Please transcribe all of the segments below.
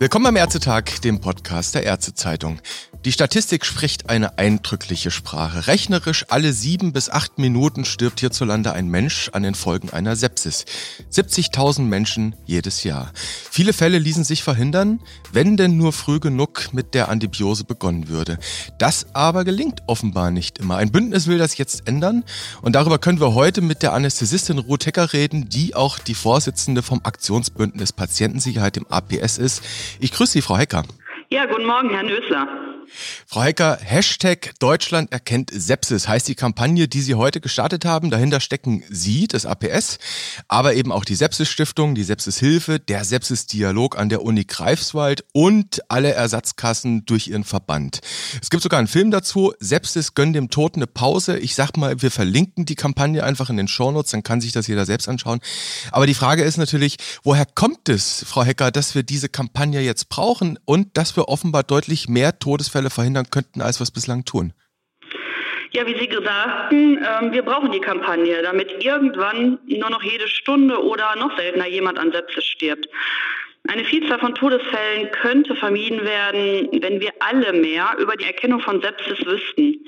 Willkommen am Ärztetag, dem Podcast der Ärztezeitung. Die Statistik spricht eine eindrückliche Sprache. Rechnerisch alle sieben bis acht Minuten stirbt hierzulande ein Mensch an den Folgen einer Sepsis. 70.000 Menschen jedes Jahr. Viele Fälle ließen sich verhindern, wenn denn nur früh genug mit der Antibiose begonnen würde. Das aber gelingt offenbar nicht immer. Ein Bündnis will das jetzt ändern und darüber können wir heute mit der Anästhesistin Ruth Hecker reden, die auch die Vorsitzende vom Aktionsbündnis Patientensicherheit im APS ist. Ich grüße Sie, Frau Hecker. Ja, guten Morgen, Herr Nösler. Frau Hecker, Hashtag Deutschland erkennt Sepsis heißt die Kampagne, die Sie heute gestartet haben. Dahinter stecken Sie, das APS, aber eben auch die Sepsis-Stiftung, die Sepsis-Hilfe, der Sepsis-Dialog an der Uni Greifswald und alle Ersatzkassen durch ihren Verband. Es gibt sogar einen Film dazu, Sepsis gönnt dem Toten eine Pause. Ich sag mal, wir verlinken die Kampagne einfach in den Shownotes, dann kann sich das jeder selbst anschauen. Aber die Frage ist natürlich, woher kommt es, Frau Hecker, dass wir diese Kampagne jetzt brauchen und dass wir offenbar deutlich mehr Todesfälle Todesfälle verhindern könnten, als wir es bislang tun? Ja, wie Sie sagten, äh, wir brauchen die Kampagne, damit irgendwann nur noch jede Stunde oder noch seltener jemand an Sepsis stirbt. Eine Vielzahl von Todesfällen könnte vermieden werden, wenn wir alle mehr über die Erkennung von Sepsis wüssten.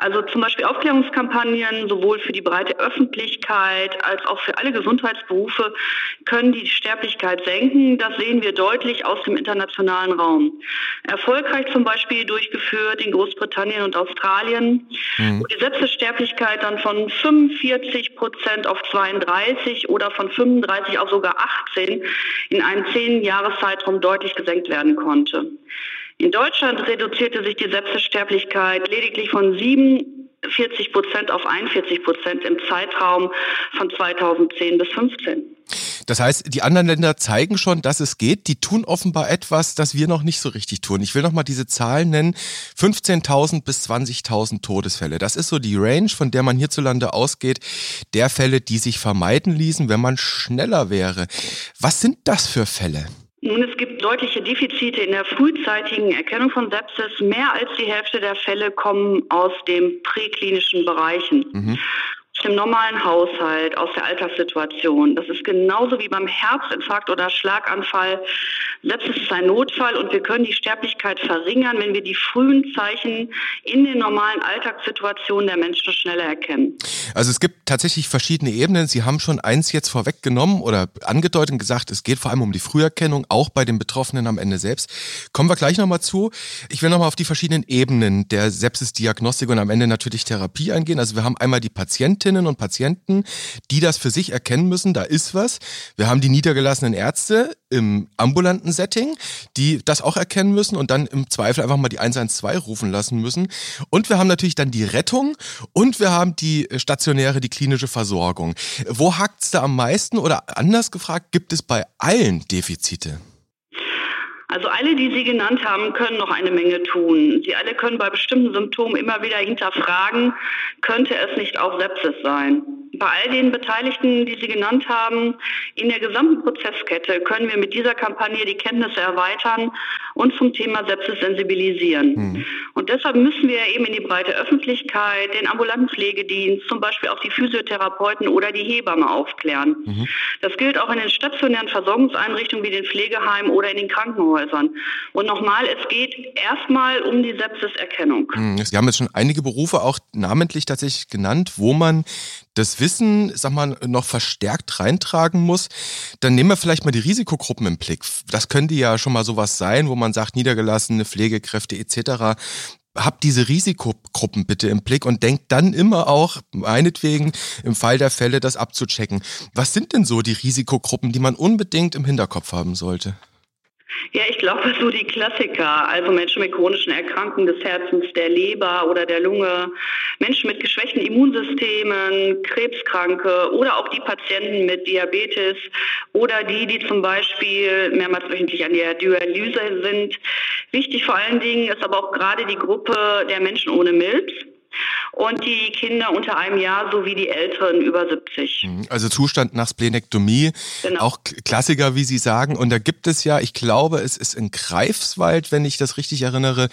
Also zum Beispiel Aufklärungskampagnen sowohl für die breite Öffentlichkeit als auch für alle Gesundheitsberufe können die Sterblichkeit senken. Das sehen wir deutlich aus dem internationalen Raum. Erfolgreich zum Beispiel durchgeführt in Großbritannien und Australien, mhm. wo die Sepsissterblichkeit dann von 45 Prozent auf 32 oder von 35 auf sogar 18 in einem zehn Jahreszeitraum deutlich gesenkt werden konnte. In Deutschland reduzierte sich die Sepsissterblichkeit lediglich von 47 Prozent auf 41 Prozent im Zeitraum von 2010 bis 2015. Das heißt, die anderen Länder zeigen schon, dass es geht. Die tun offenbar etwas, das wir noch nicht so richtig tun. Ich will noch mal diese Zahlen nennen. 15.000 bis 20.000 Todesfälle. Das ist so die Range, von der man hierzulande ausgeht, der Fälle, die sich vermeiden ließen, wenn man schneller wäre. Was sind das für Fälle? Nun, es gibt deutliche Defizite in der frühzeitigen Erkennung von Sepsis. Mehr als die Hälfte der Fälle kommen aus den präklinischen Bereichen. Mhm dem normalen Haushalt, aus der Alltagssituation. Das ist genauso wie beim Herzinfarkt oder Schlaganfall. Sepsis ist ein Notfall und wir können die Sterblichkeit verringern, wenn wir die frühen Zeichen in den normalen Alltagssituationen der Menschen schneller erkennen. Also es gibt tatsächlich verschiedene Ebenen. Sie haben schon eins jetzt vorweggenommen oder angedeutet und gesagt, es geht vor allem um die Früherkennung, auch bei den Betroffenen am Ende selbst. Kommen wir gleich nochmal zu. Ich will nochmal auf die verschiedenen Ebenen der Sepsis-Diagnostik und am Ende natürlich Therapie eingehen. Also wir haben einmal die Patientin, Patientinnen und Patienten, die das für sich erkennen müssen, da ist was. Wir haben die niedergelassenen Ärzte im ambulanten Setting, die das auch erkennen müssen und dann im Zweifel einfach mal die 112 rufen lassen müssen. Und wir haben natürlich dann die Rettung und wir haben die stationäre, die klinische Versorgung. Wo hakt es da am meisten oder anders gefragt, gibt es bei allen Defizite? Also alle, die Sie genannt haben, können noch eine Menge tun. Sie alle können bei bestimmten Symptomen immer wieder hinterfragen, könnte es nicht auch Sepsis sein? Bei all den Beteiligten, die Sie genannt haben, in der gesamten Prozesskette können wir mit dieser Kampagne die Kenntnisse erweitern und zum Thema Sepsis sensibilisieren. Mhm. Und deshalb müssen wir eben in die breite Öffentlichkeit, den ambulanten Pflegedienst, zum Beispiel auch die Physiotherapeuten oder die Hebamme aufklären. Mhm. Das gilt auch in den stationären Versorgungseinrichtungen wie den Pflegeheimen oder in den Krankenhäusern. Und nochmal, es geht erstmal um die Sepsiserkennung. Mhm. Sie haben jetzt schon einige Berufe auch namentlich tatsächlich genannt, wo man das Wissen, sag mal, noch verstärkt reintragen muss, dann nehmen wir vielleicht mal die Risikogruppen im Blick. Das könnte ja schon mal sowas sein, wo man sagt, niedergelassene Pflegekräfte etc. Habt diese Risikogruppen bitte im Blick und denkt dann immer auch, meinetwegen, im Fall der Fälle das abzuchecken. Was sind denn so die Risikogruppen, die man unbedingt im Hinterkopf haben sollte? Ja, ich glaube, so die Klassiker, also Menschen mit chronischen Erkrankungen des Herzens, der Leber oder der Lunge, Menschen mit geschwächten Immunsystemen, Krebskranke oder auch die Patienten mit Diabetes oder die, die zum Beispiel mehrmals wöchentlich an der Dialyse sind. Wichtig vor allen Dingen ist aber auch gerade die Gruppe der Menschen ohne Milz und die Kinder unter einem Jahr sowie die Älteren über 70. Mhm. Also Zustand nach Splenektomie, genau. auch Klassiker, wie Sie sagen. Und da gibt es ja, ich glaube, es ist in Greifswald, wenn ich das richtig erinnere,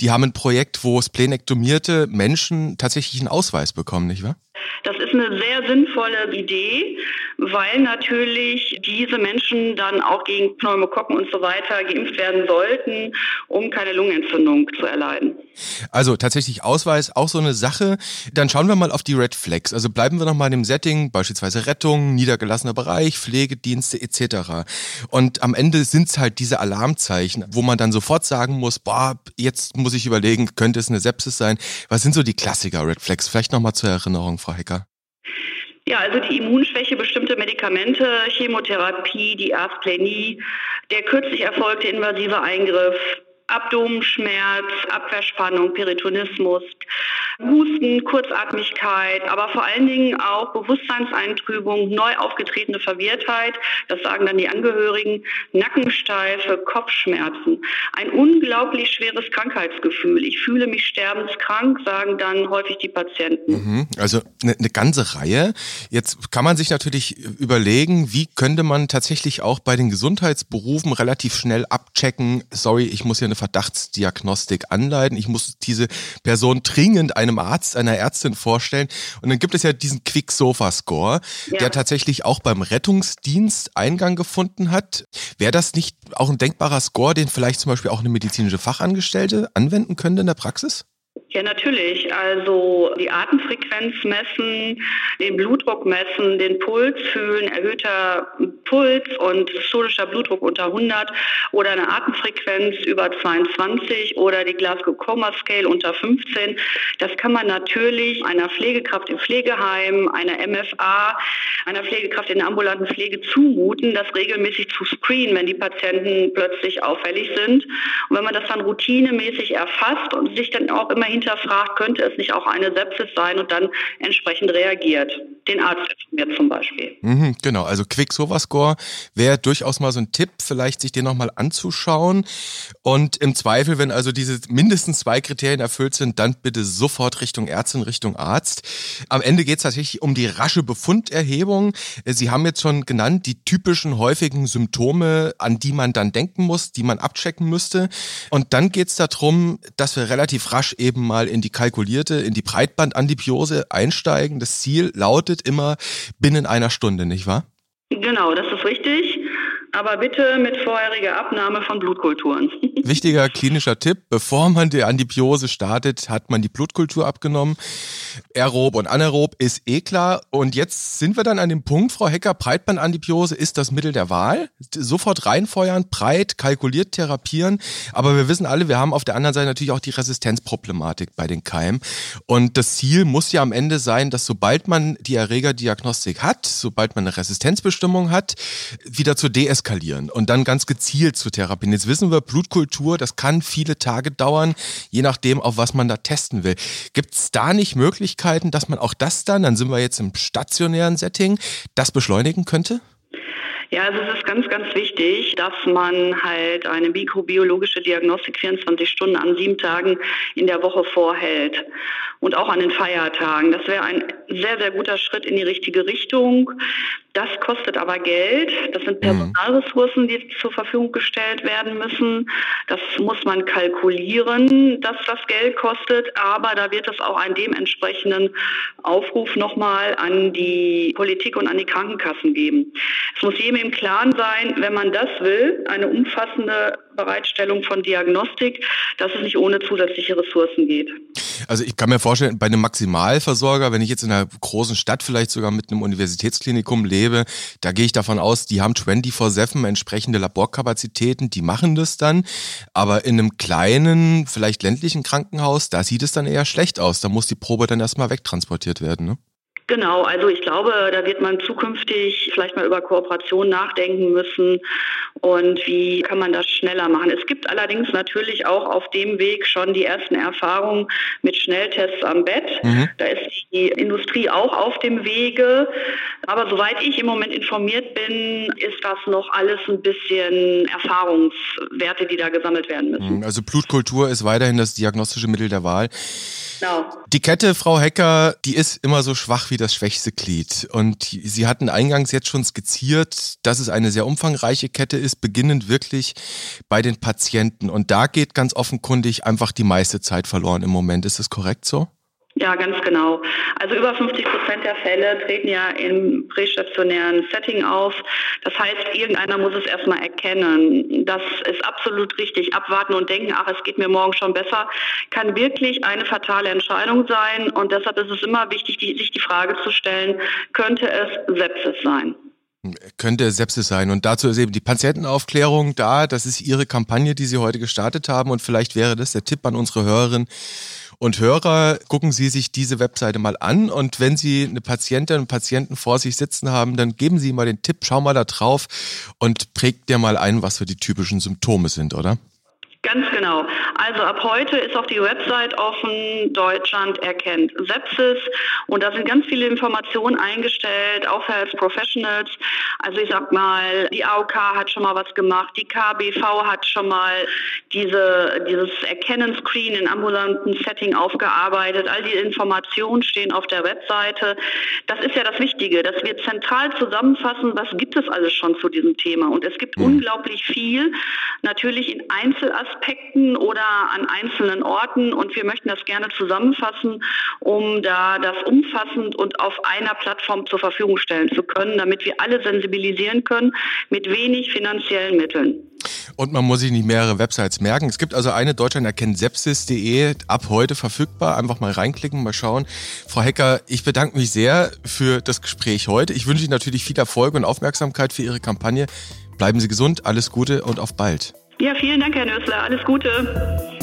die haben ein Projekt, wo splenektomierte Menschen tatsächlich einen Ausweis bekommen, nicht wahr? Das ist eine sehr sinnvolle Idee, weil natürlich diese Menschen dann auch gegen Pneumokokken und so weiter geimpft werden sollten, um keine Lungenentzündung zu erleiden. Also tatsächlich Ausweis auch so eine Sache. Dann schauen wir mal auf die Red Flags. Also bleiben wir noch mal in dem Setting, beispielsweise Rettung, niedergelassener Bereich, Pflegedienste etc. Und am Ende sind es halt diese Alarmzeichen, wo man dann sofort sagen muss, boah, jetzt muss ich überlegen, könnte es eine Sepsis sein? Was sind so die Klassiker Red Flags? Vielleicht noch mal zur Erinnerung, Frau Hecker. Ja, also die Immunschwäche, bestimmte Medikamente, Chemotherapie, die Arztplanie, der kürzlich erfolgte invasive Eingriff, Abdomenschmerz, Abwehrspannung, Peritonismus, Husten, Kurzatmigkeit, aber vor allen Dingen auch Bewusstseinseintrübung, neu aufgetretene Verwirrtheit, das sagen dann die Angehörigen, Nackensteife, Kopfschmerzen. Ein unglaublich schweres Krankheitsgefühl. Ich fühle mich sterbenskrank, sagen dann häufig die Patienten. Mhm, also eine, eine ganze Reihe. Jetzt kann man sich natürlich überlegen, wie könnte man tatsächlich auch bei den Gesundheitsberufen relativ schnell abchecken, sorry, ich muss hier eine Verdachtsdiagnostik anleiten, ich muss diese Person dringend einem Arzt, einer Ärztin vorstellen. Und dann gibt es ja diesen Quick-Sofa-Score, ja. der tatsächlich auch beim Rettungsdienst Eingang gefunden hat. Wäre das nicht auch ein denkbarer Score, den vielleicht zum Beispiel auch eine medizinische Fachangestellte anwenden könnte in der Praxis? Ja, natürlich. Also die Atemfrequenz messen, den Blutdruck messen, den Puls fühlen, erhöhter Puls und systolischer Blutdruck unter 100 oder eine Atemfrequenz über 22 oder die Glasgow Coma Scale unter 15. Das kann man natürlich einer Pflegekraft im Pflegeheim, einer MFA, einer Pflegekraft in der ambulanten Pflege zumuten, das regelmäßig zu screenen, wenn die Patienten plötzlich auffällig sind. Und wenn man das dann routinemäßig erfasst und sich dann auch immer hinterfragt, könnte es nicht auch eine Sepsis sein und dann entsprechend reagiert. Den Arzt informiert zum Beispiel. Mhm, genau, also Quicksilver-Score wäre durchaus mal so ein Tipp, vielleicht sich den nochmal anzuschauen. Und im Zweifel, wenn also diese mindestens zwei Kriterien erfüllt sind, dann bitte sofort Richtung Ärztin, Richtung Arzt. Am Ende geht es tatsächlich um die rasche Befunderhebung. Sie haben jetzt schon genannt, die typischen häufigen Symptome, an die man dann denken muss, die man abchecken müsste. Und dann geht es darum, dass wir relativ rasch eben mal in die kalkulierte, in die Breitbandandibiose einsteigen. Das Ziel lautet immer binnen einer Stunde, nicht wahr? Genau, das ist richtig aber bitte mit vorheriger Abnahme von Blutkulturen. Wichtiger klinischer Tipp, bevor man die Antibiose startet, hat man die Blutkultur abgenommen. Aerob und anaerob ist eh klar. Und jetzt sind wir dann an dem Punkt, Frau Hecker, Breitbandantibiose ist das Mittel der Wahl. Sofort reinfeuern, breit, kalkuliert therapieren. Aber wir wissen alle, wir haben auf der anderen Seite natürlich auch die Resistenzproblematik bei den Keimen. Und das Ziel muss ja am Ende sein, dass sobald man die Erregerdiagnostik hat, sobald man eine Resistenzbestimmung hat, wieder zur DSK eskalieren und dann ganz gezielt zu therapieren. Jetzt wissen wir, Blutkultur, das kann viele Tage dauern, je nachdem, auf was man da testen will. Gibt es da nicht Möglichkeiten, dass man auch das dann, dann sind wir jetzt im stationären Setting, das beschleunigen könnte? Ja, also es ist ganz, ganz wichtig, dass man halt eine mikrobiologische Diagnostik 24 Stunden an sieben Tagen in der Woche vorhält und auch an den Feiertagen. Das wäre ein sehr, sehr guter Schritt in die richtige Richtung. Das kostet aber Geld. Das sind mhm. Personalressourcen, die zur Verfügung gestellt werden müssen. Das muss man kalkulieren, dass das Geld kostet. Aber da wird es auch einen dementsprechenden Aufruf nochmal an die Politik und an die Krankenkassen geben. Es muss jedem im Klaren sein, wenn man das will, eine umfassende Bereitstellung von Diagnostik, dass es nicht ohne zusätzliche Ressourcen geht. Also ich kann mir vorstellen, bei einem Maximalversorger, wenn ich jetzt in einer großen Stadt vielleicht sogar mit einem Universitätsklinikum lebe, da gehe ich davon aus, die haben 24-7 entsprechende Laborkapazitäten, die machen das dann. Aber in einem kleinen, vielleicht ländlichen Krankenhaus, da sieht es dann eher schlecht aus. Da muss die Probe dann erstmal wegtransportiert werden. Ne? Genau, also ich glaube, da wird man zukünftig vielleicht mal über Kooperation nachdenken müssen und wie kann man das schneller machen. Es gibt allerdings natürlich auch auf dem Weg schon die ersten Erfahrungen mit Schnelltests am Bett. Mhm. Da ist die Industrie auch auf dem Wege. Aber soweit ich im Moment informiert bin, ist das noch alles ein bisschen Erfahrungswerte, die da gesammelt werden müssen. Mhm, also Blutkultur ist weiterhin das diagnostische Mittel der Wahl. Genau. Die Kette, Frau Hecker, die ist immer so schwach wie das schwächste Glied. Und Sie hatten eingangs jetzt schon skizziert, dass es eine sehr umfangreiche Kette ist, beginnend wirklich bei den Patienten. Und da geht ganz offenkundig einfach die meiste Zeit verloren im Moment. Ist das korrekt so? Ja, ganz genau. Also über 50 Prozent der Fälle treten ja im prästationären Setting auf. Das heißt, irgendeiner muss es erstmal erkennen. Das ist absolut richtig. Abwarten und denken, ach, es geht mir morgen schon besser, kann wirklich eine fatale Entscheidung sein. Und deshalb ist es immer wichtig, die, sich die Frage zu stellen, könnte es Sepsis sein? Könnte Sepsis sein. Und dazu ist eben die Patientenaufklärung da. Das ist Ihre Kampagne, die Sie heute gestartet haben. Und vielleicht wäre das der Tipp an unsere Hörerinnen und Hörer. Gucken Sie sich diese Webseite mal an. Und wenn Sie eine Patientin und Patienten vor sich sitzen haben, dann geben Sie mal den Tipp, schau mal da drauf und prägt dir mal ein, was so die typischen Symptome sind, oder? Ganz genau. Also ab heute ist auch die Website offen, Deutschland erkennt Sepsis und da sind ganz viele Informationen eingestellt, auch für Health Professionals. Also ich sag mal, die AOK hat schon mal was gemacht, die KBV hat schon mal diese, dieses Erkennen-Screen in ambulanten Setting aufgearbeitet. All die Informationen stehen auf der Webseite. Das ist ja das Wichtige, dass wir zentral zusammenfassen, was gibt es alles schon zu diesem Thema. Und es gibt mhm. unglaublich viel, natürlich in Einzelaspekten Aspekten oder an einzelnen Orten und wir möchten das gerne zusammenfassen, um da das umfassend und auf einer Plattform zur Verfügung stellen zu können, damit wir alle sensibilisieren können mit wenig finanziellen Mitteln. Und man muss sich nicht mehrere Websites merken. Es gibt also eine Deutschland erkennt sepsis.de ab heute verfügbar. Einfach mal reinklicken, mal schauen. Frau Hecker, ich bedanke mich sehr für das Gespräch heute. Ich wünsche Ihnen natürlich viel Erfolg und Aufmerksamkeit für Ihre Kampagne. Bleiben Sie gesund, alles Gute und auf bald. Ja, vielen Dank, Herr Nösler. Alles Gute.